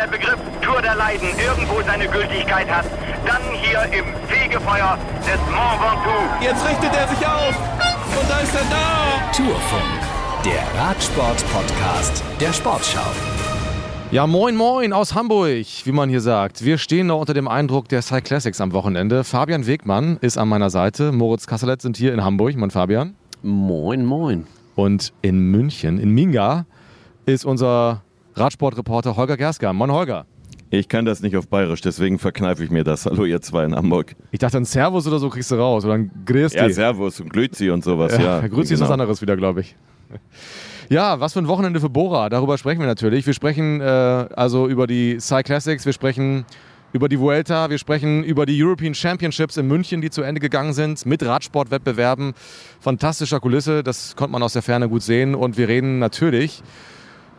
der Begriff Tour der Leiden irgendwo seine Gültigkeit hat, dann hier im Fegefeuer des Mont Ventoux. Jetzt richtet er sich auf und da ist er da. Tourfunk, der Radsport-Podcast der Sportschau. Ja, moin, moin aus Hamburg, wie man hier sagt. Wir stehen noch unter dem Eindruck der Cyclassics am Wochenende. Fabian Wegmann ist an meiner Seite. Moritz Kasselet sind hier in Hamburg. Moin, Fabian. Moin, moin. Und in München, in Minga, ist unser Radsportreporter Holger Gerska. Moin, Holger. Ich kann das nicht auf Bayerisch, deswegen verkneife ich mir das. Hallo, ihr zwei in Hamburg. Ich dachte, ein Servus oder so kriegst du raus. Oder ein Grüß Ja, Servus und Grüezi und sowas, ja. ja Grüezi ist was genau. anderes wieder, glaube ich. Ja, was für ein Wochenende für Bora. Darüber sprechen wir natürlich. Wir sprechen äh, also über die Cyclassics, wir sprechen über die Vuelta, wir sprechen über die European Championships in München, die zu Ende gegangen sind, mit Radsportwettbewerben. Fantastischer Kulisse, das konnte man aus der Ferne gut sehen. Und wir reden natürlich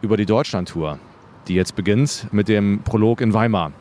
über die Deutschlandtour, die jetzt beginnt mit dem Prolog in Weimar.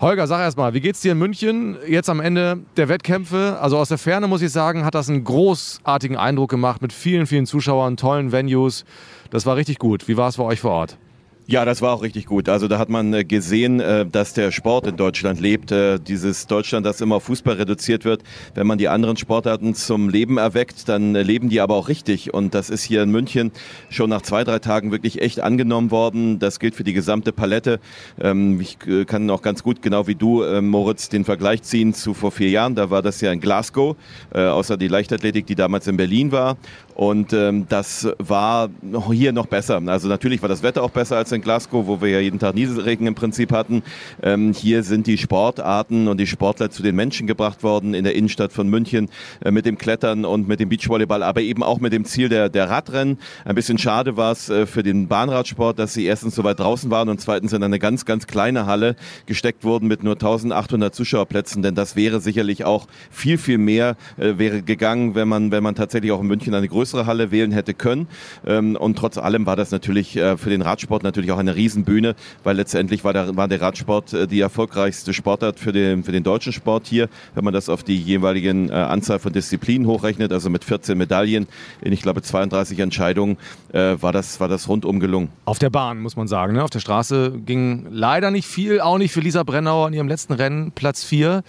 Holger, sag erst mal, wie geht's dir in München jetzt am Ende der Wettkämpfe? Also aus der Ferne muss ich sagen, hat das einen großartigen Eindruck gemacht mit vielen, vielen Zuschauern, tollen Venues. Das war richtig gut. Wie war es bei euch vor Ort? Ja, das war auch richtig gut. Also da hat man äh, gesehen, äh, dass der Sport in Deutschland lebt. Äh, Dieses Deutschland, das immer auf Fußball reduziert wird. Wenn man die anderen Sportarten zum Leben erweckt, dann leben die aber auch richtig. Und das ist hier in München schon nach zwei, drei Tagen wirklich echt angenommen worden. Das gilt für die gesamte Palette. Ähm, Ich kann auch ganz gut, genau wie du, Moritz, den Vergleich ziehen zu vor vier Jahren. Da war das ja in Glasgow, außer die Leichtathletik, die damals in Berlin war. Und ähm, das war hier noch besser. Also natürlich war das Wetter auch besser als in Glasgow, wo wir ja jeden Tag Nieselregen im Prinzip hatten. Ähm, hier sind die Sportarten und die Sportler zu den Menschen gebracht worden in der Innenstadt von München äh, mit dem Klettern und mit dem Beachvolleyball, aber eben auch mit dem Ziel der, der Radrennen. Ein bisschen schade war es äh, für den Bahnradsport, dass sie erstens so weit draußen waren und zweitens in eine ganz, ganz kleine Halle gesteckt wurden mit nur 1800 Zuschauerplätzen, denn das wäre sicherlich auch viel, viel mehr äh, wäre gegangen, wenn man, wenn man tatsächlich auch in München eine größere Halle wählen hätte können. Ähm, und trotz allem war das natürlich äh, für den Radsport natürlich auch eine Riesenbühne, weil letztendlich war der, war der Radsport äh, die erfolgreichste Sportart für den, für den deutschen Sport hier, wenn man das auf die jeweiligen äh, Anzahl von Disziplinen hochrechnet, also mit 14 Medaillen in, ich glaube, 32 Entscheidungen, äh, war, das, war das rundum gelungen. Auf der Bahn, muss man sagen. Ne? Auf der Straße ging leider nicht viel, auch nicht für Lisa Brennauer in ihrem letzten Rennen, Platz 4.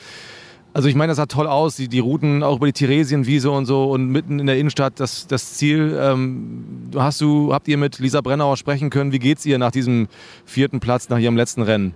Also ich meine, das sah toll aus, die, die Routen auch über die Theresienwiese und so und mitten in der Innenstadt das, das Ziel. Ähm, hast du, habt ihr mit Lisa Brennauer sprechen können? Wie geht's ihr nach diesem vierten Platz, nach ihrem letzten Rennen?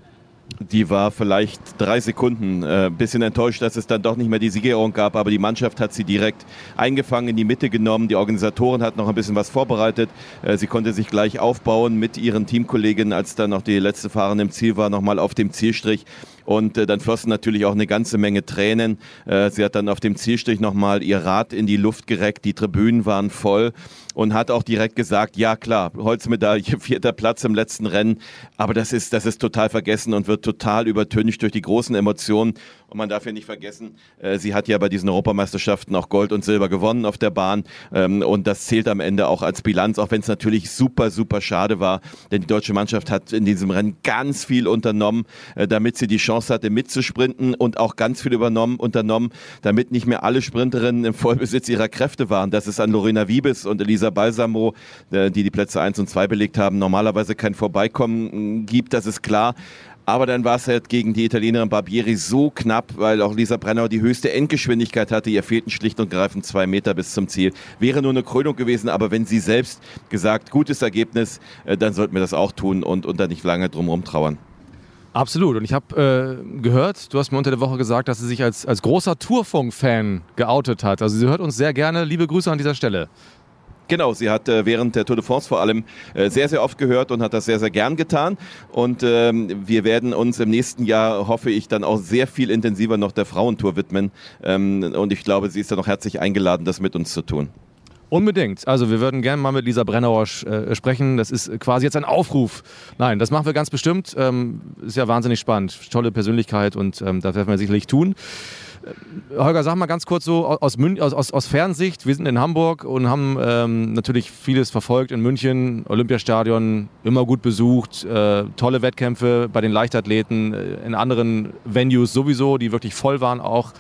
Die war vielleicht drei Sekunden äh, bisschen enttäuscht, dass es dann doch nicht mehr die Siegerehrung gab, aber die Mannschaft hat sie direkt eingefangen, in die Mitte genommen. Die Organisatorin hat noch ein bisschen was vorbereitet. Äh, sie konnte sich gleich aufbauen mit ihren Teamkolleginnen, als dann noch die letzte Fahrerin im Ziel war, nochmal auf dem Zielstrich. Und äh, dann flossen natürlich auch eine ganze Menge Tränen. Äh, sie hat dann auf dem Zielstrich nochmal ihr Rad in die Luft gereckt. Die Tribünen waren voll und hat auch direkt gesagt, ja klar, Holzmedaille, vierter Platz im letzten Rennen. Aber das ist, das ist total vergessen und wird total übertüncht durch die großen Emotionen. Und man darf ja nicht vergessen, äh, sie hat ja bei diesen Europameisterschaften auch Gold und Silber gewonnen auf der Bahn. Ähm, und das zählt am Ende auch als Bilanz, auch wenn es natürlich super, super schade war. Denn die deutsche Mannschaft hat in diesem Rennen ganz viel unternommen, äh, damit sie die Chance hatte, mitzusprinten und auch ganz viel übernommen, unternommen, damit nicht mehr alle Sprinterinnen im Vollbesitz ihrer Kräfte waren. Das ist an Lorena Wiebes und Elisa Balsamo, äh, die die Plätze 1 und 2 belegt haben, normalerweise kein Vorbeikommen gibt, das ist klar. Aber dann war es halt gegen die Italienerin Barbieri so knapp, weil auch Lisa Brennauer die höchste Endgeschwindigkeit hatte. Ihr fehlten schlicht und greifend zwei Meter bis zum Ziel. Wäre nur eine Krönung gewesen, aber wenn sie selbst gesagt, gutes Ergebnis, äh, dann sollten wir das auch tun und, und da nicht lange drum trauern. Absolut. Und ich habe äh, gehört, du hast mir unter der Woche gesagt, dass sie sich als, als großer Tourfunk-Fan geoutet hat. Also sie hört uns sehr gerne. Liebe Grüße an dieser Stelle. Genau, sie hat äh, während der Tour de France vor allem äh, sehr, sehr oft gehört und hat das sehr, sehr gern getan. Und ähm, wir werden uns im nächsten Jahr, hoffe ich, dann auch sehr viel intensiver noch der Frauentour widmen. Ähm, und ich glaube, sie ist dann auch herzlich eingeladen, das mit uns zu tun. Unbedingt. Also wir würden gerne mal mit Lisa Brennauer äh, sprechen. Das ist quasi jetzt ein Aufruf. Nein, das machen wir ganz bestimmt. Ähm, ist ja wahnsinnig spannend. Tolle Persönlichkeit und ähm, das werden wir sicherlich tun. Äh, Holger, sag mal ganz kurz so aus, Mün aus, aus, aus Fernsicht. Wir sind in Hamburg und haben ähm, natürlich vieles verfolgt in München. Olympiastadion immer gut besucht. Äh, tolle Wettkämpfe bei den Leichtathleten. Äh, in anderen Venues sowieso, die wirklich voll waren auch.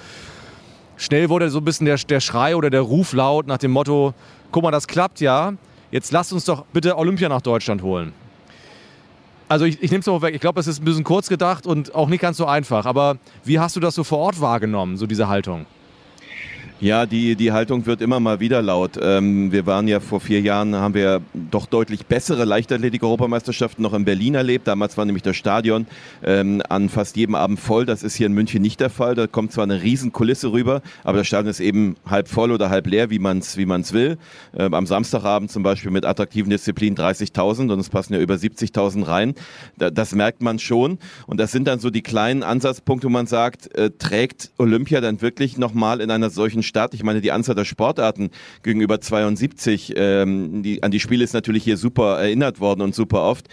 Schnell wurde so ein bisschen der, der Schrei oder der Ruf laut nach dem Motto, guck mal, das klappt ja, jetzt lasst uns doch bitte Olympia nach Deutschland holen. Also ich, ich nehme es mal weg. Ich glaube, es ist ein bisschen kurz gedacht und auch nicht ganz so einfach. Aber wie hast du das so vor Ort wahrgenommen, so diese Haltung? Ja, die, die Haltung wird immer mal wieder laut. Ähm, wir waren ja vor vier Jahren, haben wir doch deutlich bessere Leichtathletik-Europameisterschaften noch in Berlin erlebt. Damals war nämlich das Stadion ähm, an fast jedem Abend voll. Das ist hier in München nicht der Fall. Da kommt zwar eine riesen Kulisse rüber, aber das Stadion ist eben halb voll oder halb leer, wie man es wie man's will. Ähm, am Samstagabend zum Beispiel mit attraktiven Disziplinen 30.000 und es passen ja über 70.000 rein. Da, das merkt man schon. Und das sind dann so die kleinen Ansatzpunkte, wo man sagt, äh, trägt Olympia dann wirklich nochmal in einer solchen Stadt. Ich meine, die Anzahl der Sportarten gegenüber 72, ähm, die, an die Spiele ist natürlich hier super erinnert worden und super oft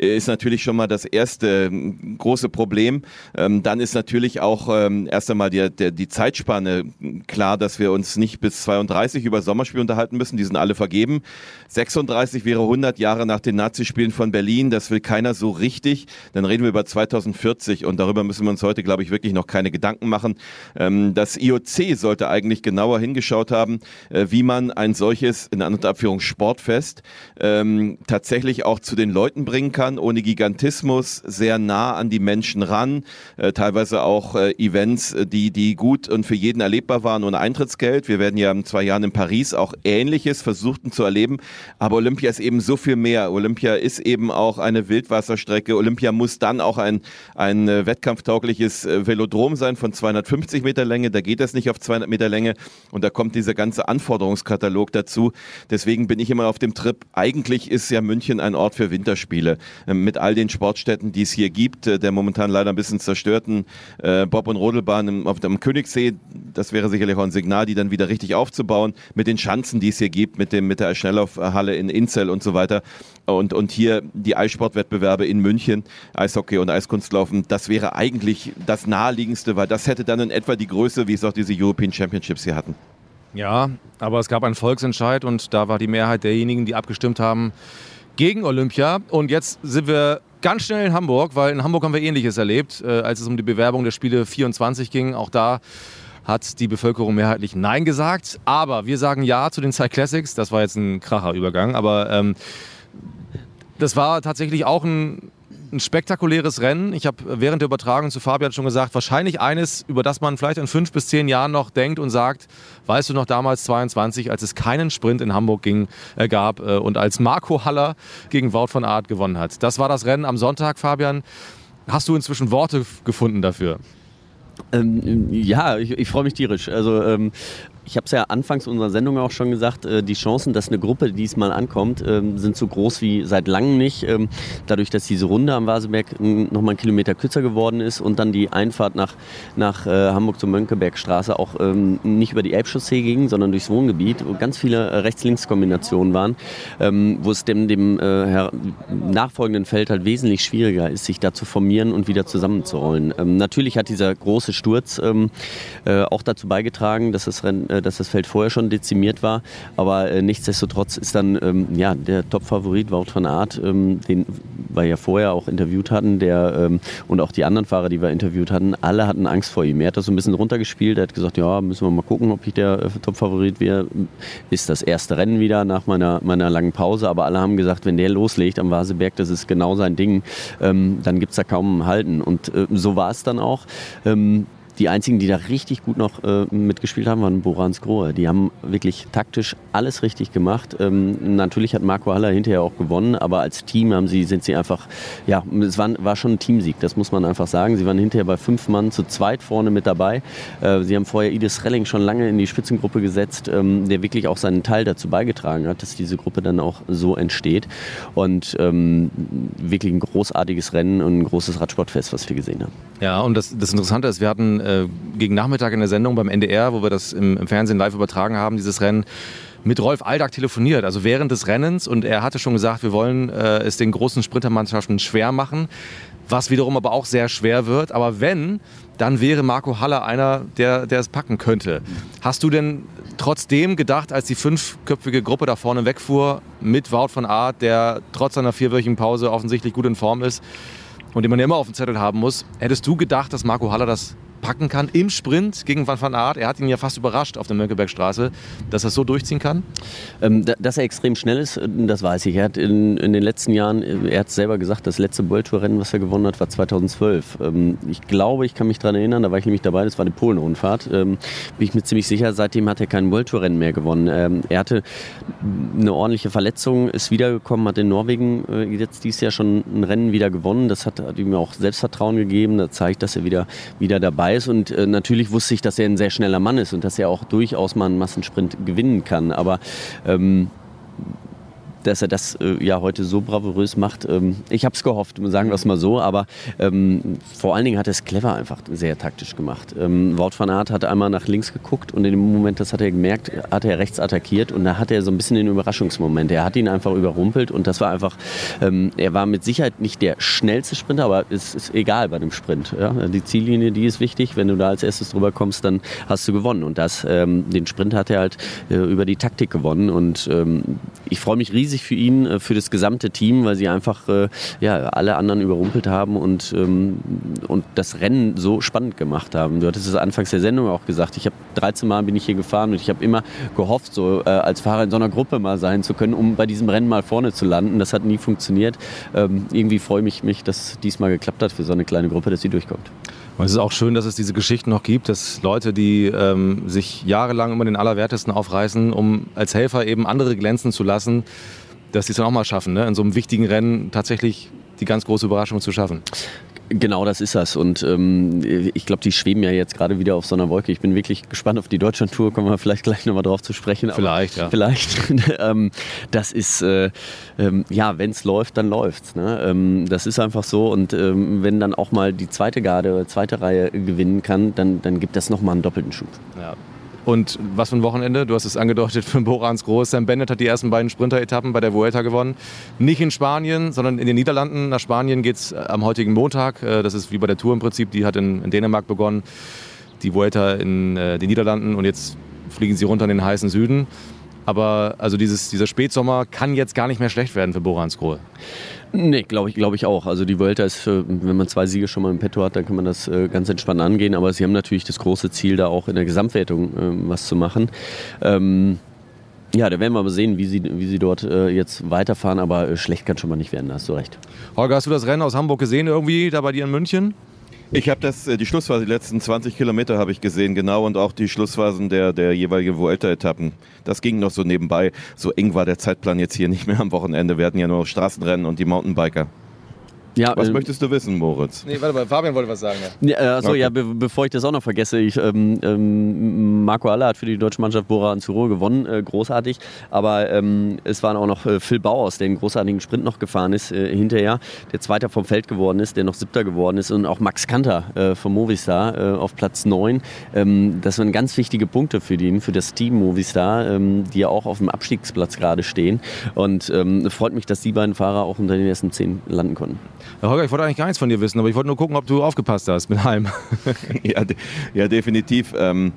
ist natürlich schon mal das erste ähm, große Problem. Ähm, dann ist natürlich auch ähm, erst einmal die, die, die Zeitspanne klar, dass wir uns nicht bis 32 über Sommerspiel unterhalten müssen. Die sind alle vergeben. 36 wäre 100 Jahre nach den Nazispielen von Berlin. Das will keiner so richtig. Dann reden wir über 2040 und darüber müssen wir uns heute, glaube ich, wirklich noch keine Gedanken machen. Das IOC sollte eigentlich genauer hingeschaut haben, äh, wie man ein solches, in anderer Abführung Sportfest, tatsächlich auch zu den Leuten bringen kann Bildern, ohne Gigantismus, sehr nah an die Menschen ran, äh, teilweise auch äh, Events, äh, die, die gut und für jeden erlebbar waren ohne Eintrittsgeld. Wir werden ja in zwei Jahren in Paris auch Ähnliches versuchten zu erleben, aber Olympia ist eben so viel mehr. Olympia ist eben auch eine Wildwasserstrecke. Olympia muss dann auch ein, ein äh, wettkampftaugliches äh, Velodrom sein von 250 Meter Länge. Da geht es nicht auf 200 Meter Länge und da kommt dieser ganze Anforderungskatalog dazu. Deswegen bin ich immer auf dem Trip. Eigentlich ist ja München ein Ort für Winterspiele. Äh, mit all den Sportstätten, die es hier gibt, äh, der momentan leider ein bisschen zerstörten äh, Bob- und Rodelbahn auf dem Königssee. Das wäre sicherlich auch ein Signal, die dann wieder richtig aufzubauen, mit den Schanzen, die es hier gibt, mit, dem, mit der Schnelllaufhalle in Inzell und so weiter. Und, und hier die Eissportwettbewerbe in München, Eishockey und Eiskunstlaufen, das wäre eigentlich das Naheliegendste, weil das hätte dann in etwa die Größe, wie es auch diese European Championships hier hatten. Ja, aber es gab einen Volksentscheid und da war die Mehrheit derjenigen, die abgestimmt haben, gegen Olympia. Und jetzt sind wir ganz schnell in Hamburg, weil in Hamburg haben wir Ähnliches erlebt, äh, als es um die Bewerbung der Spiele 24 ging. Auch da hat die Bevölkerung mehrheitlich Nein gesagt. Aber wir sagen Ja zu den Side Classics. Das war jetzt ein kracher Übergang, aber ähm, das war tatsächlich auch ein ein spektakuläres Rennen. Ich habe während der Übertragung zu Fabian schon gesagt, wahrscheinlich eines, über das man vielleicht in fünf bis zehn Jahren noch denkt und sagt, weißt du noch damals 22, als es keinen Sprint in Hamburg ging, äh, gab äh, und als Marco Haller gegen Wout von Aert gewonnen hat. Das war das Rennen am Sonntag, Fabian. Hast du inzwischen Worte gefunden dafür? Ähm, ja, ich, ich freue mich tierisch. Also ähm, ich habe es ja anfangs unserer Sendung auch schon gesagt, äh, die Chancen, dass eine Gruppe diesmal ankommt, ähm, sind so groß wie seit langem nicht. Ähm, dadurch, dass diese Runde am Vaseberg nochmal einen Kilometer kürzer geworden ist und dann die Einfahrt nach, nach äh, Hamburg zur Mönckebergstraße auch ähm, nicht über die Elbchaussee ging, sondern durchs Wohngebiet, wo ganz viele äh, Rechts-Links-Kombinationen waren, wo es dem, dem nachfolgenden Feld halt wesentlich schwieriger ist, sich da zu formieren und wieder zusammenzurollen. natürlich hat dieser große Sturz auch dazu beigetragen, dass das Rennen dass das Feld vorher schon dezimiert war. Aber äh, nichtsdestotrotz ist dann ähm, ja, der Top-Favorit Wout van Aert, ähm, den wir ja vorher auch interviewt hatten, der ähm, und auch die anderen Fahrer, die wir interviewt hatten, alle hatten Angst vor ihm. Er hat das so ein bisschen runtergespielt. Er hat gesagt, ja, müssen wir mal gucken, ob ich der äh, Top-Favorit wäre. Ist das erste Rennen wieder nach meiner, meiner langen Pause. Aber alle haben gesagt, wenn der loslegt am Vaseberg, das ist genau sein Ding, ähm, dann gibt es da kaum ein Halten. Und äh, so war es dann auch. Die einzigen, die da richtig gut noch äh, mitgespielt haben, waren Borans Grohe. Die haben wirklich taktisch alles richtig gemacht. Ähm, natürlich hat Marco Haller hinterher auch gewonnen, aber als Team haben sie, sind sie einfach, ja, es war, war schon ein Teamsieg, das muss man einfach sagen. Sie waren hinterher bei fünf Mann zu zweit vorne mit dabei. Äh, sie haben vorher Idis Relling schon lange in die Spitzengruppe gesetzt, ähm, der wirklich auch seinen Teil dazu beigetragen hat, dass diese Gruppe dann auch so entsteht. Und ähm, wirklich ein großartiges Rennen und ein großes Radsportfest, was wir gesehen haben. Ja, und das, das Interessante ist, wir hatten äh, gegen Nachmittag in der Sendung beim NDR, wo wir das im, im Fernsehen live übertragen haben, dieses Rennen, mit Rolf Aldag telefoniert, also während des Rennens. Und er hatte schon gesagt, wir wollen äh, es den großen Sprintermannschaften schwer machen, was wiederum aber auch sehr schwer wird. Aber wenn, dann wäre Marco Haller einer, der, der es packen könnte. Hast du denn trotzdem gedacht, als die fünfköpfige Gruppe da vorne wegfuhr, mit Wout von Art, der trotz seiner vierwöchigen Pause offensichtlich gut in Form ist, und den man ja immer auf dem Zettel haben muss. Hättest du gedacht, dass Marco Haller das packen kann im Sprint gegen Van van Aert. Er hat ihn ja fast überrascht auf der Mönckebergstraße, dass er es so durchziehen kann. Ähm, dass er extrem schnell ist, das weiß ich. Er hat in, in den letzten Jahren, er hat selber gesagt, das letzte World Tour Rennen, was er gewonnen hat, war 2012. Ähm, ich glaube, ich kann mich daran erinnern, da war ich nämlich dabei, das war die Polen-Rundfahrt. Ähm, bin ich mir ziemlich sicher, seitdem hat er kein World Tour Rennen mehr gewonnen. Ähm, er hatte eine ordentliche Verletzung, ist wiedergekommen, hat in Norwegen äh, jetzt dieses Jahr schon ein Rennen wieder gewonnen. Das hat, hat ihm auch Selbstvertrauen gegeben. Das zeigt, dass er wieder, wieder dabei ist. Und äh, natürlich wusste ich, dass er ein sehr schneller Mann ist und dass er auch durchaus mal einen Massensprint gewinnen kann. Aber ähm, dass er das äh, ja heute so bravourös macht. Ähm, ich habe es gehofft, sagen wir es mal so, aber ähm, vor allen Dingen hat er es clever einfach sehr taktisch gemacht. Ähm, Wout van Aert hat einmal nach links geguckt und in dem Moment, das hat er gemerkt, hat er rechts attackiert und da hat er so ein bisschen den Überraschungsmoment. Er hat ihn einfach überrumpelt und das war einfach, ähm, er war mit Sicherheit nicht der schnellste Sprinter, aber es ist egal bei dem Sprint. Ja? Die Ziellinie, die ist wichtig. Wenn du da als erstes drüber kommst, dann hast du gewonnen und das, ähm, den Sprint hat er halt äh, über die Taktik gewonnen und ähm, ich freue mich riesig riesig für ihn, äh, für das gesamte Team, weil sie einfach äh, ja, alle anderen überrumpelt haben und, ähm, und das Rennen so spannend gemacht haben. Du hattest es anfangs der Sendung auch gesagt. Ich habe 13 Mal bin ich hier gefahren und ich habe immer gehofft, so äh, als Fahrer in so einer Gruppe mal sein zu können, um bei diesem Rennen mal vorne zu landen. Das hat nie funktioniert. Ähm, irgendwie freue ich mich, dass diesmal geklappt hat für so eine kleine Gruppe, dass sie durchkommt. Und es ist auch schön, dass es diese Geschichten noch gibt, dass Leute, die ähm, sich jahrelang immer den Allerwertesten aufreißen, um als Helfer eben andere glänzen zu lassen, dass sie es dann auch mal schaffen, ne? in so einem wichtigen Rennen tatsächlich die ganz große Überraschung zu schaffen. Genau, das ist das. Und ähm, ich glaube, die schweben ja jetzt gerade wieder auf so einer Wolke. Ich bin wirklich gespannt auf die Deutschland-Tour. Kommen wir vielleicht gleich nochmal drauf zu sprechen. Vielleicht, ja. Vielleicht. ähm, das ist, äh, ähm, ja, wenn es läuft, dann läuft's. Ne? Ähm, das ist einfach so. Und ähm, wenn dann auch mal die zweite Garde, zweite Reihe gewinnen kann, dann, dann gibt das nochmal einen doppelten Schub. Ja. Und was für ein Wochenende, du hast es angedeutet, für Borans Groß. Sam Bennett hat die ersten beiden Sprinter-Etappen bei der Vuelta gewonnen. Nicht in Spanien, sondern in den Niederlanden. Nach Spanien geht es äh, am heutigen Montag. Äh, das ist wie bei der Tour im Prinzip. Die hat in, in Dänemark begonnen. Die Vuelta in äh, den Niederlanden und jetzt fliegen sie runter in den heißen Süden. Aber also dieses, dieser Spätsommer kann jetzt gar nicht mehr schlecht werden für Borans Grohe. Nee, glaube ich, glaube ich auch. Also die Vuelta ist, wenn man zwei Siege schon mal im Petto hat, dann kann man das äh, ganz entspannt angehen. Aber sie haben natürlich das große Ziel, da auch in der Gesamtwertung ähm, was zu machen. Ähm, ja, da werden wir mal sehen, wie sie, wie sie dort äh, jetzt weiterfahren, aber äh, schlecht kann schon mal nicht werden, da hast du recht. Holger, hast du das Rennen aus Hamburg gesehen irgendwie, da bei dir in München? Ich habe das, die Schlussphase, die letzten 20 Kilometer habe ich gesehen, genau, und auch die Schlussphasen der, der jeweiligen Vuelta-Etappen. Das ging noch so nebenbei. So eng war der Zeitplan jetzt hier nicht mehr am Wochenende. Wir hatten ja nur Straßenrennen und die Mountainbiker. Ja, was äh, möchtest du wissen, Moritz? Nee, warte mal, Fabian wollte was sagen. Ja, ja achso, okay. ja, be bevor ich das auch noch vergesse, ich, ähm, ähm, Marco Aller hat für die deutsche Mannschaft Bora Anzuro gewonnen, äh, großartig. Aber ähm, es waren auch noch äh, Phil Bauers, der einen großartigen Sprint noch gefahren ist äh, hinterher, der Zweiter vom Feld geworden ist, der noch Siebter geworden ist und auch Max Kanter äh, vom Movistar äh, auf Platz 9. Ähm, das waren ganz wichtige Punkte für den, für das Team Movistar, ähm, die ja auch auf dem Abstiegsplatz gerade stehen. Und ähm, freut mich, dass die beiden Fahrer auch unter den ersten zehn landen konnten. Holger, ich wollte eigentlich gar nichts von dir wissen, aber ich wollte nur gucken, ob du aufgepasst hast mit Heim. ja, de ja, definitiv. Ähm,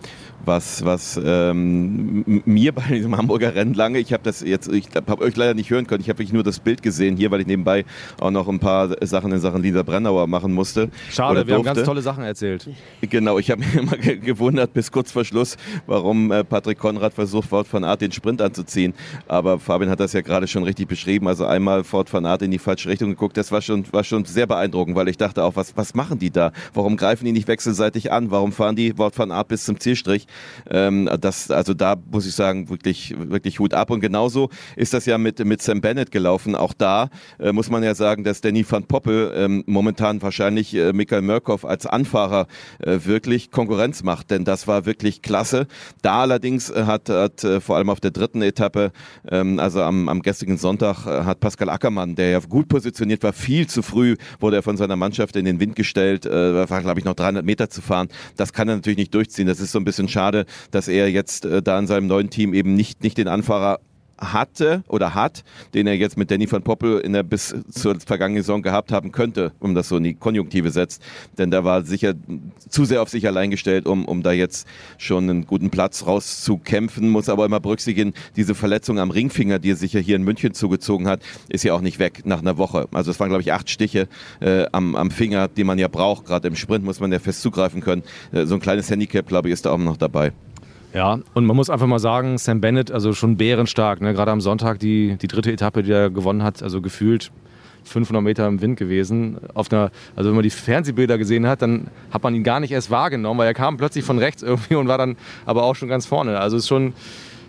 was, was ähm, mir bei diesem Hamburger Rennen lange, ich habe das jetzt, ich habe euch leider nicht hören können, ich habe wirklich nur das Bild gesehen hier, weil ich nebenbei auch noch ein paar Sachen in Sachen Lisa Brennauer machen musste. Schade, wir haben ganz tolle Sachen erzählt. Genau, ich habe mich immer gewundert bis kurz vor Schluss, warum äh, Patrick Konrad versucht, Ford van Art den Sprint anzuziehen. Aber Fabian hat das ja gerade schon richtig beschrieben. Also einmal Ford van Art in die falsche Richtung geguckt, das war schon, war schon sehr beeindruckend, weil ich dachte auch, was, was machen die da? Warum greifen die nicht wechselseitig an? Warum fahren die Ford van Art bis zum Zielstrich? Ähm, das, also da muss ich sagen, wirklich, wirklich Hut ab. Und genauso ist das ja mit, mit Sam Bennett gelaufen. Auch da äh, muss man ja sagen, dass Danny van Poppel ähm, momentan wahrscheinlich äh, Michael Murkoff als Anfahrer äh, wirklich Konkurrenz macht, denn das war wirklich klasse. Da allerdings äh, hat, hat äh, vor allem auf der dritten Etappe, ähm, also am, am gestrigen Sonntag, äh, hat Pascal Ackermann, der ja gut positioniert war, viel zu früh wurde er von seiner Mannschaft in den Wind gestellt, war glaube ich noch 300 Meter zu fahren. Das kann er natürlich nicht durchziehen. Das ist so ein bisschen schade, dass er jetzt äh, da in seinem neuen Team eben nicht, nicht den Anfahrer hatte oder hat, den er jetzt mit Danny van Poppel in der bis zur vergangenen Saison gehabt haben könnte, um das so in die Konjunktive setzt. Denn da war sicher zu sehr auf sich allein gestellt, um, um da jetzt schon einen guten Platz rauszukämpfen. Muss aber immer berücksichtigen, diese Verletzung am Ringfinger, die er sich ja hier in München zugezogen hat, ist ja auch nicht weg nach einer Woche. Also es waren, glaube ich, acht Stiche äh, am, am Finger, die man ja braucht. Gerade im Sprint muss man ja fest zugreifen können. Äh, so ein kleines Handicap, glaube ich, ist da auch noch dabei. Ja, und man muss einfach mal sagen, Sam Bennett, also schon bärenstark. Ne? Gerade am Sonntag die, die dritte Etappe, die er gewonnen hat, also gefühlt 500 Meter im Wind gewesen. Auf einer, also wenn man die Fernsehbilder gesehen hat, dann hat man ihn gar nicht erst wahrgenommen, weil er kam plötzlich von rechts irgendwie und war dann aber auch schon ganz vorne. Also ist schon,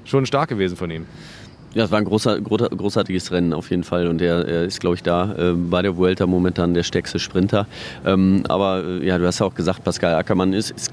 schon stark gewesen von ihm. Ja, es war ein großer, großartiges Rennen auf jeden Fall und er, er ist, glaube ich, da äh, bei der Vuelta momentan der stärkste Sprinter. Ähm, aber äh, ja, du hast ja auch gesagt, Pascal Ackermann ist, ist,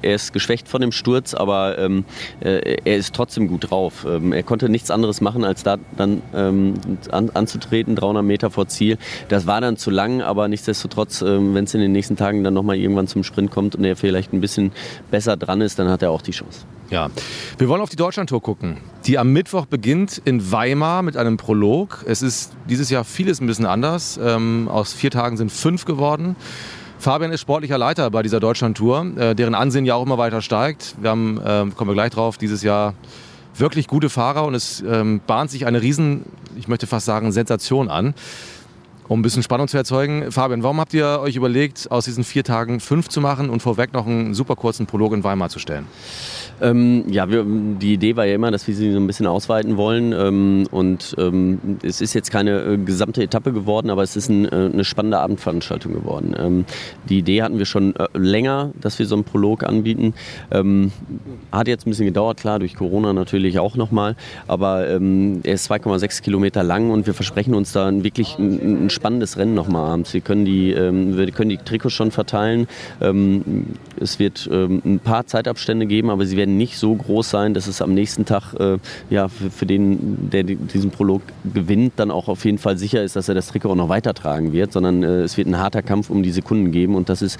er ist geschwächt von dem Sturz, aber ähm, äh, er ist trotzdem gut drauf. Ähm, er konnte nichts anderes machen, als da dann ähm, an, anzutreten, 300 Meter vor Ziel. Das war dann zu lang, aber nichtsdestotrotz, ähm, wenn es in den nächsten Tagen dann nochmal irgendwann zum Sprint kommt und er vielleicht ein bisschen besser dran ist, dann hat er auch die Chance. Ja, wir wollen auf die Deutschlandtour gucken, die am Mittwoch beginnt in Weimar mit einem Prolog. Es ist dieses Jahr vieles ein bisschen anders. Ähm, aus vier Tagen sind fünf geworden. Fabian ist sportlicher Leiter bei dieser Deutschlandtour, äh, deren Ansehen ja auch immer weiter steigt. Wir haben, äh, kommen wir gleich drauf, dieses Jahr wirklich gute Fahrer und es ähm, bahnt sich eine riesen, ich möchte fast sagen, Sensation an. Um ein bisschen Spannung zu erzeugen. Fabian, warum habt ihr euch überlegt, aus diesen vier Tagen fünf zu machen und vorweg noch einen super kurzen Prolog in Weimar zu stellen? Ähm, ja, wir, die Idee war ja immer, dass wir sie so ein bisschen ausweiten wollen. Ähm, und ähm, es ist jetzt keine äh, gesamte Etappe geworden, aber es ist ein, äh, eine spannende Abendveranstaltung geworden. Ähm, die Idee hatten wir schon äh, länger, dass wir so einen Prolog anbieten. Ähm, hat jetzt ein bisschen gedauert, klar, durch Corona natürlich auch nochmal. Aber ähm, er ist 2,6 Kilometer lang und wir versprechen uns da wirklich ein, ein spannendes Rennen nochmal abends. Wir können die, wir können die Trikots schon verteilen. Es wird ein paar Zeitabstände geben, aber sie werden werden nicht so groß sein, dass es am nächsten Tag äh, ja, für, für, den, der diesen Prolog gewinnt, dann auch auf jeden Fall sicher ist, dass er das Trikot auch noch weitertragen wird, sondern äh, es wird ein harter Kampf um die Sekunden geben und das ist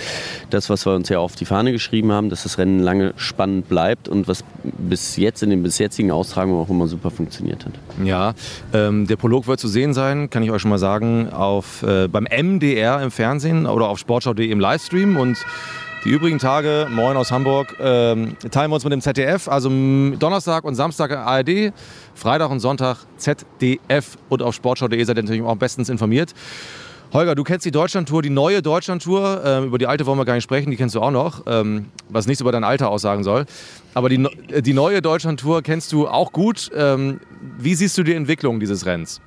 das, was wir uns ja auf die Fahne geschrieben haben, dass das Rennen lange spannend bleibt und was bis jetzt in den bis jetzigen Austragungen auch immer super funktioniert hat. Ja, ähm, der Prolog wird zu sehen sein, kann ich euch schon mal sagen, auf, äh, beim MDR im Fernsehen oder auf sportschau.de im Livestream und die übrigen Tage, moin aus Hamburg, ähm, teilen wir uns mit dem ZDF. Also Donnerstag und Samstag ARD, Freitag und Sonntag ZDF und auf sportschau.de seid ihr natürlich auch bestens informiert. Holger, du kennst die Deutschlandtour, die neue Deutschlandtour. Ähm, über die alte wollen wir gar nicht sprechen, die kennst du auch noch, ähm, was nichts über dein Alter aussagen soll. Aber die, die neue Deutschlandtour kennst du auch gut. Ähm, wie siehst du die Entwicklung dieses Rennens?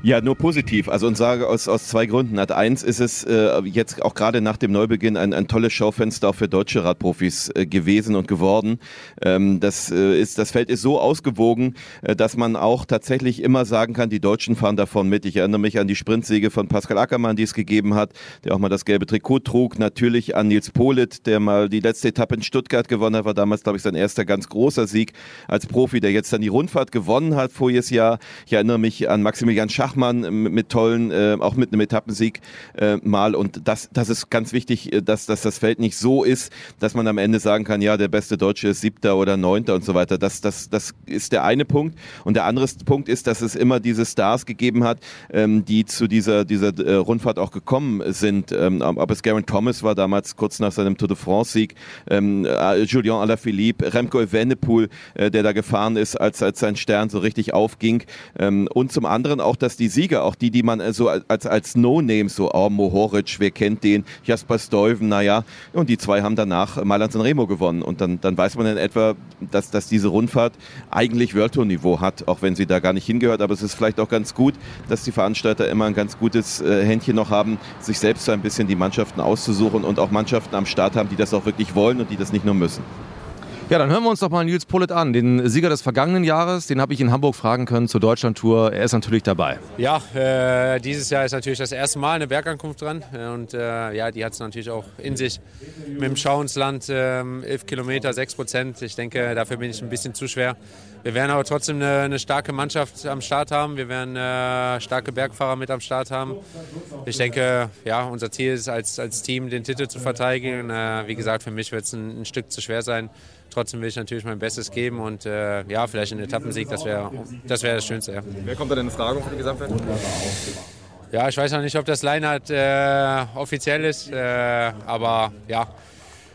Ja, nur positiv. Also und sage aus, aus zwei Gründen. Hat eins ist es äh, jetzt auch gerade nach dem Neubeginn ein, ein tolles Schaufenster auch für deutsche Radprofis äh, gewesen und geworden. Ähm, das, äh, ist, das Feld ist so ausgewogen, äh, dass man auch tatsächlich immer sagen kann, die Deutschen fahren davon mit. Ich erinnere mich an die Sprintsiege von Pascal Ackermann, die es gegeben hat, der auch mal das gelbe Trikot trug. Natürlich an Nils Polit, der mal die letzte Etappe in Stuttgart gewonnen hat, war damals, glaube ich, sein erster ganz großer Sieg als Profi, der jetzt dann die Rundfahrt gewonnen hat voriges Jahr. Ich erinnere mich an Maximilian Schach Schachmann mit tollen, äh, auch mit einem Etappensieg äh, mal. Und das, das ist ganz wichtig, äh, dass, dass das Feld nicht so ist, dass man am Ende sagen kann, ja, der beste Deutsche ist siebter oder neunter und so weiter. Das, das, das ist der eine Punkt. Und der andere Punkt ist, dass es immer diese Stars gegeben hat, ähm, die zu dieser, dieser äh, Rundfahrt auch gekommen sind. Ähm, ob es Garen Thomas war damals kurz nach seinem Tour de France-Sieg, ähm, äh, Julien Alaphilippe, Remco Evenepoel, äh, der da gefahren ist, als, als sein Stern so richtig aufging. Ähm, und zum anderen auch, dass die Sieger, auch die, die man äh, so als, als No-Names, so oh, Mohoric, wer kennt den, Jasper Stuyven, naja, und die zwei haben danach Mailand Remo gewonnen. Und dann, dann weiß man in etwa, dass, dass diese Rundfahrt eigentlich World Tour Niveau hat, auch wenn sie da gar nicht hingehört. Aber es ist vielleicht auch ganz gut, dass die Veranstalter immer ein ganz gutes äh, Händchen noch haben, sich selbst so ein bisschen die Mannschaften auszusuchen und auch Mannschaften am Start haben, die das auch wirklich wollen und die das nicht nur müssen. Ja, dann hören wir uns doch mal Nils Pullet an, den Sieger des vergangenen Jahres. Den habe ich in Hamburg fragen können zur Deutschlandtour. Er ist natürlich dabei. Ja, äh, dieses Jahr ist natürlich das erste Mal eine Bergankunft dran. Und äh, ja, die hat es natürlich auch in sich. Mit dem Schauensland äh, 11 Kilometer, 6 Prozent. Ich denke, dafür bin ich ein bisschen zu schwer. Wir werden aber trotzdem eine, eine starke Mannschaft am Start haben. Wir werden äh, starke Bergfahrer mit am Start haben. Ich denke, ja, unser Ziel ist als, als Team den Titel zu verteidigen. Äh, wie gesagt, für mich wird es ein, ein Stück zu schwer sein. Trotzdem will ich natürlich mein Bestes geben und äh, ja, vielleicht ein Etappensieg, das wäre das, wär das Schönste. Ja. Wer kommt da denn in Frage für die Gesamtwertung? Ja, ich weiß noch nicht, ob das Line-Up äh, offiziell ist, äh, aber ja,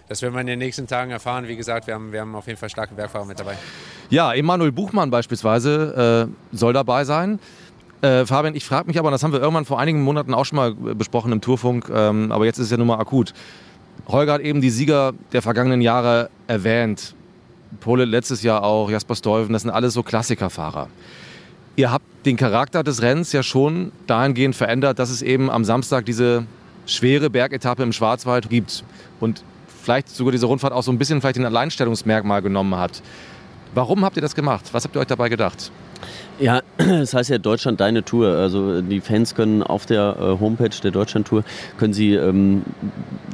das werden wir in den nächsten Tagen erfahren. Wie gesagt, wir haben, wir haben auf jeden Fall starke Bergfahrer mit dabei. Ja, Emanuel Buchmann beispielsweise äh, soll dabei sein. Äh, Fabian, ich frage mich aber, das haben wir irgendwann vor einigen Monaten auch schon mal besprochen im Tourfunk, ähm, aber jetzt ist es ja nun mal akut. Holger hat eben die Sieger der vergangenen Jahre erwähnt. Pole letztes Jahr auch, Jasper Stuyven, das sind alles so Klassikerfahrer. Ihr habt den Charakter des Rennens ja schon dahingehend verändert, dass es eben am Samstag diese schwere Bergetappe im Schwarzwald gibt und vielleicht sogar diese Rundfahrt auch so ein bisschen vielleicht ein Alleinstellungsmerkmal genommen hat. Warum habt ihr das gemacht? Was habt ihr euch dabei gedacht? Ja, das heißt ja Deutschland deine Tour. Also die Fans können auf der äh, Homepage der Deutschland Tour können sie ähm,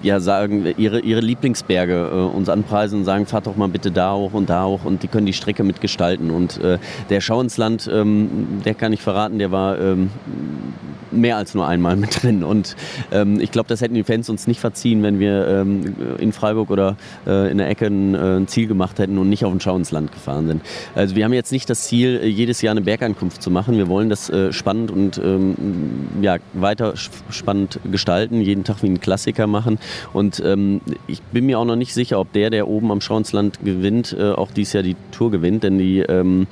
ja sagen ihre, ihre Lieblingsberge äh, uns anpreisen und sagen, fahrt doch mal bitte da hoch und da hoch und die können die Strecke mitgestalten. Und äh, der Schau ins Land, ähm, der kann ich verraten, der war ähm, mehr als nur einmal mit drin. Und ähm, ich glaube, das hätten die Fans uns nicht verziehen, wenn wir ähm, in Freiburg oder äh, in der Ecke ein, äh, ein, Ziel gemacht hätten und nicht auf den Schau ins Land gefahren sind. Also wir haben jetzt nicht das Ziel, jedes Jahr eine Bergankunft zu machen. Wir wollen das äh, spannend und ähm, ja, weiter spannend gestalten, jeden Tag wie ein Klassiker machen. Und ähm, ich bin mir auch noch nicht sicher, ob der, der oben am Schauensland gewinnt, äh, auch dieses Jahr die Tour gewinnt, denn die ähm,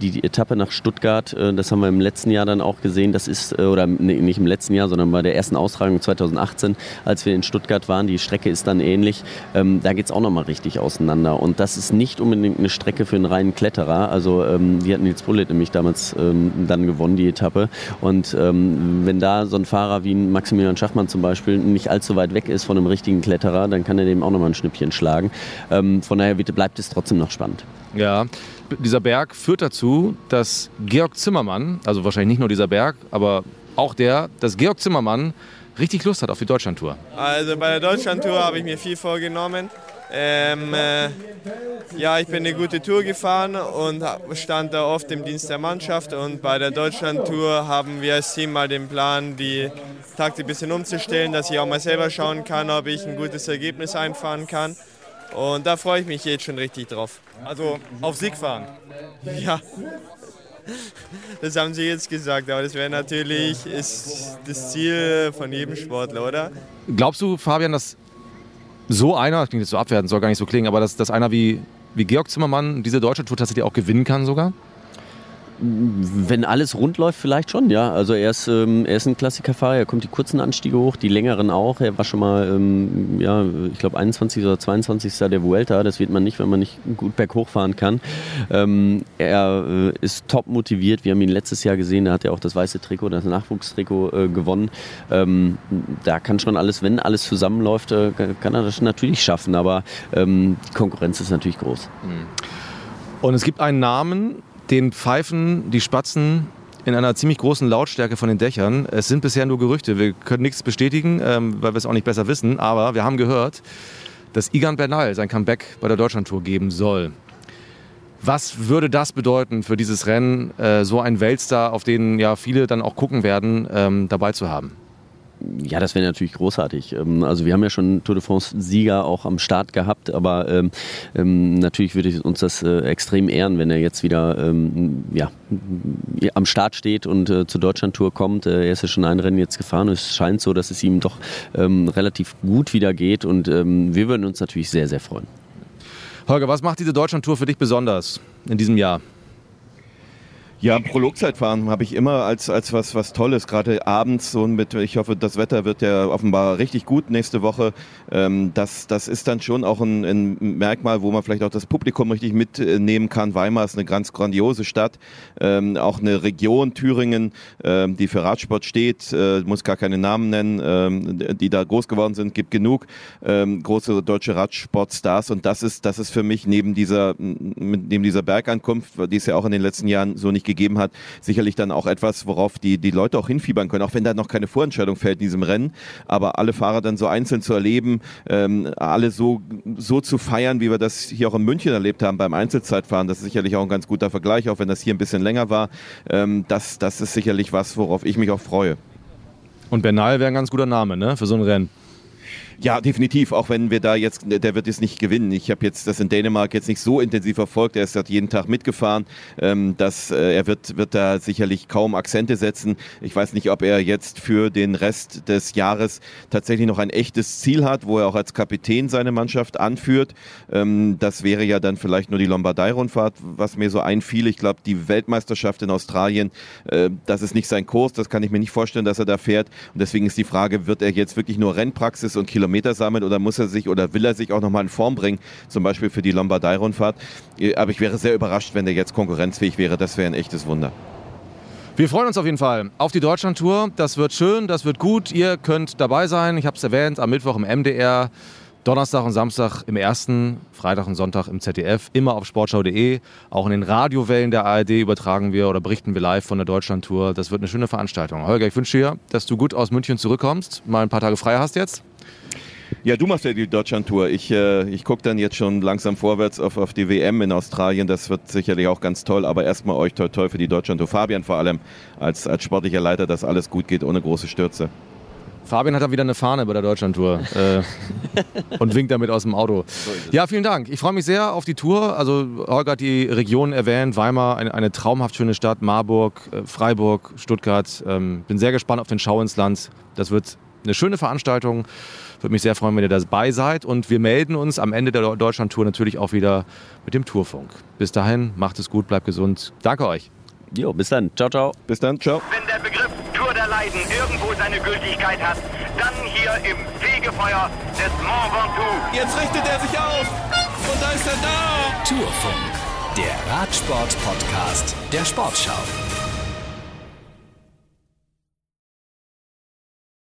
die, die Etappe nach Stuttgart, äh, das haben wir im letzten Jahr dann auch gesehen, das ist, äh, oder nee, nicht im letzten Jahr, sondern bei der ersten Austragung 2018, als wir in Stuttgart waren, die Strecke ist dann ähnlich, ähm, da geht es auch nochmal richtig auseinander. Und das ist nicht unbedingt eine Strecke für einen reinen Kletterer. Also ähm, die hat Nils Bullitt nämlich damals ähm, dann gewonnen, die Etappe. Und ähm, wenn da so ein Fahrer wie Maximilian Schachmann zum Beispiel nicht allzu weit weg ist von einem richtigen Kletterer, dann kann er dem auch nochmal ein Schnippchen schlagen. Ähm, von daher bitte bleibt es trotzdem noch spannend. Ja, dieser Berg führt dazu, dass Georg Zimmermann, also wahrscheinlich nicht nur dieser Berg, aber auch der, dass Georg Zimmermann richtig Lust hat auf die Deutschlandtour. Also bei der Deutschlandtour habe ich mir viel vorgenommen. Ähm, äh, ja, ich bin eine gute Tour gefahren und stand da oft im Dienst der Mannschaft. Und bei der Deutschlandtour haben wir als Team mal den Plan, die Taktik ein bisschen umzustellen, dass ich auch mal selber schauen kann, ob ich ein gutes Ergebnis einfahren kann. Und da freue ich mich jetzt schon richtig drauf. Also auf Sieg fahren? Ja. Das haben Sie jetzt gesagt, aber das wäre natürlich ist das Ziel von jedem Sportler, oder? Glaubst du, Fabian, dass so einer, das klingt jetzt so abwertend, soll gar nicht so klingen, aber dass, dass einer wie, wie Georg Zimmermann diese deutsche Tour tatsächlich auch gewinnen kann sogar? Wenn alles rund läuft, vielleicht schon, ja. Also er ist, ähm, er ist ein Klassikerfahrer, er kommt die kurzen Anstiege hoch, die längeren auch. Er war schon mal, ähm, ja, ich glaube 21. oder 22. der Vuelta. Das wird man nicht, wenn man nicht gut berghoch fahren kann. Ähm, er äh, ist top motiviert. Wir haben ihn letztes Jahr gesehen, da hat er auch das weiße Trikot, das Nachwuchstrikot äh, gewonnen. Ähm, da kann schon alles, wenn alles zusammenläuft, äh, kann er das natürlich schaffen. Aber ähm, die Konkurrenz ist natürlich groß. Und es gibt einen Namen, den pfeifen die Spatzen in einer ziemlich großen Lautstärke von den Dächern. Es sind bisher nur Gerüchte. Wir können nichts bestätigen, ähm, weil wir es auch nicht besser wissen. Aber wir haben gehört, dass Igan Bernal sein Comeback bei der Deutschlandtour geben soll. Was würde das bedeuten für dieses Rennen, äh, so ein Weltstar, auf den ja viele dann auch gucken werden, ähm, dabei zu haben? Ja, das wäre natürlich großartig. Ähm, also wir haben ja schon Tour de France-Sieger auch am Start gehabt, aber ähm, ähm, natürlich würde uns das äh, extrem ehren, wenn er jetzt wieder ähm, ja, am Start steht und äh, zur Deutschland-Tour kommt. Äh, er ist ja schon ein Rennen jetzt gefahren und es scheint so, dass es ihm doch ähm, relativ gut wieder geht und ähm, wir würden uns natürlich sehr, sehr freuen. Holger, was macht diese Deutschland-Tour für dich besonders in diesem Jahr? Ja, Prologzeitfahren habe ich immer als, als was, was Tolles, gerade abends so mit, ich hoffe, das Wetter wird ja offenbar richtig gut nächste Woche. Ähm, das, das ist dann schon auch ein, ein, Merkmal, wo man vielleicht auch das Publikum richtig mitnehmen kann. Weimar ist eine ganz grandiose Stadt, ähm, auch eine Region Thüringen, ähm, die für Radsport steht, äh, muss gar keine Namen nennen, ähm, die da groß geworden sind, gibt genug ähm, große deutsche Radsportstars und das ist, das ist für mich neben dieser, neben dieser Bergankunft, die es ja auch in den letzten Jahren so nicht gegeben hat, sicherlich dann auch etwas, worauf die, die Leute auch hinfiebern können, auch wenn da noch keine Vorentscheidung fällt in diesem Rennen. Aber alle Fahrer dann so einzeln zu erleben, ähm, alle so, so zu feiern, wie wir das hier auch in München erlebt haben beim Einzelzeitfahren, das ist sicherlich auch ein ganz guter Vergleich, auch wenn das hier ein bisschen länger war. Ähm, das, das ist sicherlich was, worauf ich mich auch freue. Und Bernal wäre ein ganz guter Name ne, für so ein Rennen. Ja, definitiv. Auch wenn wir da jetzt, der wird es nicht gewinnen. Ich habe jetzt das in Dänemark jetzt nicht so intensiv verfolgt. Er ist dort jeden Tag mitgefahren. Ähm, dass, äh, er wird, wird da sicherlich kaum Akzente setzen. Ich weiß nicht, ob er jetzt für den Rest des Jahres tatsächlich noch ein echtes Ziel hat, wo er auch als Kapitän seine Mannschaft anführt. Ähm, das wäre ja dann vielleicht nur die Lombardei-Rundfahrt, was mir so einfiel. Ich glaube, die Weltmeisterschaft in Australien, äh, das ist nicht sein Kurs. Das kann ich mir nicht vorstellen, dass er da fährt. Und deswegen ist die Frage, wird er jetzt wirklich nur Rennpraxis und Kilometer Kilometer sammeln oder muss er sich oder will er sich auch nochmal in Form bringen, zum Beispiel für die Lombardei-Rundfahrt. Äh, aber ich wäre sehr überrascht, wenn der jetzt konkurrenzfähig wäre. Das wäre ein echtes Wunder. Wir freuen uns auf jeden Fall auf die Deutschlandtour. Das wird schön, das wird gut. Ihr könnt dabei sein. Ich habe es erwähnt, am Mittwoch im MDR. Donnerstag und Samstag im ersten, Freitag und Sonntag im ZDF, immer auf sportschau.de. Auch in den Radiowellen der ARD übertragen wir oder berichten wir live von der Deutschlandtour. Das wird eine schöne Veranstaltung. Holger, ich wünsche dir, dass du gut aus München zurückkommst, mal ein paar Tage frei hast jetzt. Ja, du machst ja die Deutschland-Tour. Ich, äh, ich gucke dann jetzt schon langsam vorwärts auf, auf die WM in Australien. Das wird sicherlich auch ganz toll. Aber erstmal euch toll, toll für die Deutschland-Tour. Fabian vor allem als, als sportlicher Leiter, dass alles gut geht, ohne große Stürze. Fabian hat da wieder eine Fahne bei der Deutschlandtour äh, und winkt damit aus dem Auto. Ja, vielen Dank. Ich freue mich sehr auf die Tour. Also Holger hat die Region erwähnt, Weimar, eine, eine traumhaft schöne Stadt, Marburg, äh, Freiburg, Stuttgart. Ähm, bin sehr gespannt auf den Schau ins Land. Das wird eine schöne Veranstaltung. Würde mich sehr freuen, wenn ihr dabei seid. Und wir melden uns am Ende der Deutschland-Tour natürlich auch wieder mit dem Tourfunk. Bis dahin, macht es gut, bleibt gesund. Danke euch. Jo, bis dann. Ciao, ciao. Bis dann, ciao. Wenn der Begriff Tour Leiden irgendwo seine Gültigkeit hat, dann hier im Fegefeuer des Mont Ventoux. Jetzt richtet er sich auf. Und da ist er da. Tourfunk, der Radsport-Podcast der Sportschau.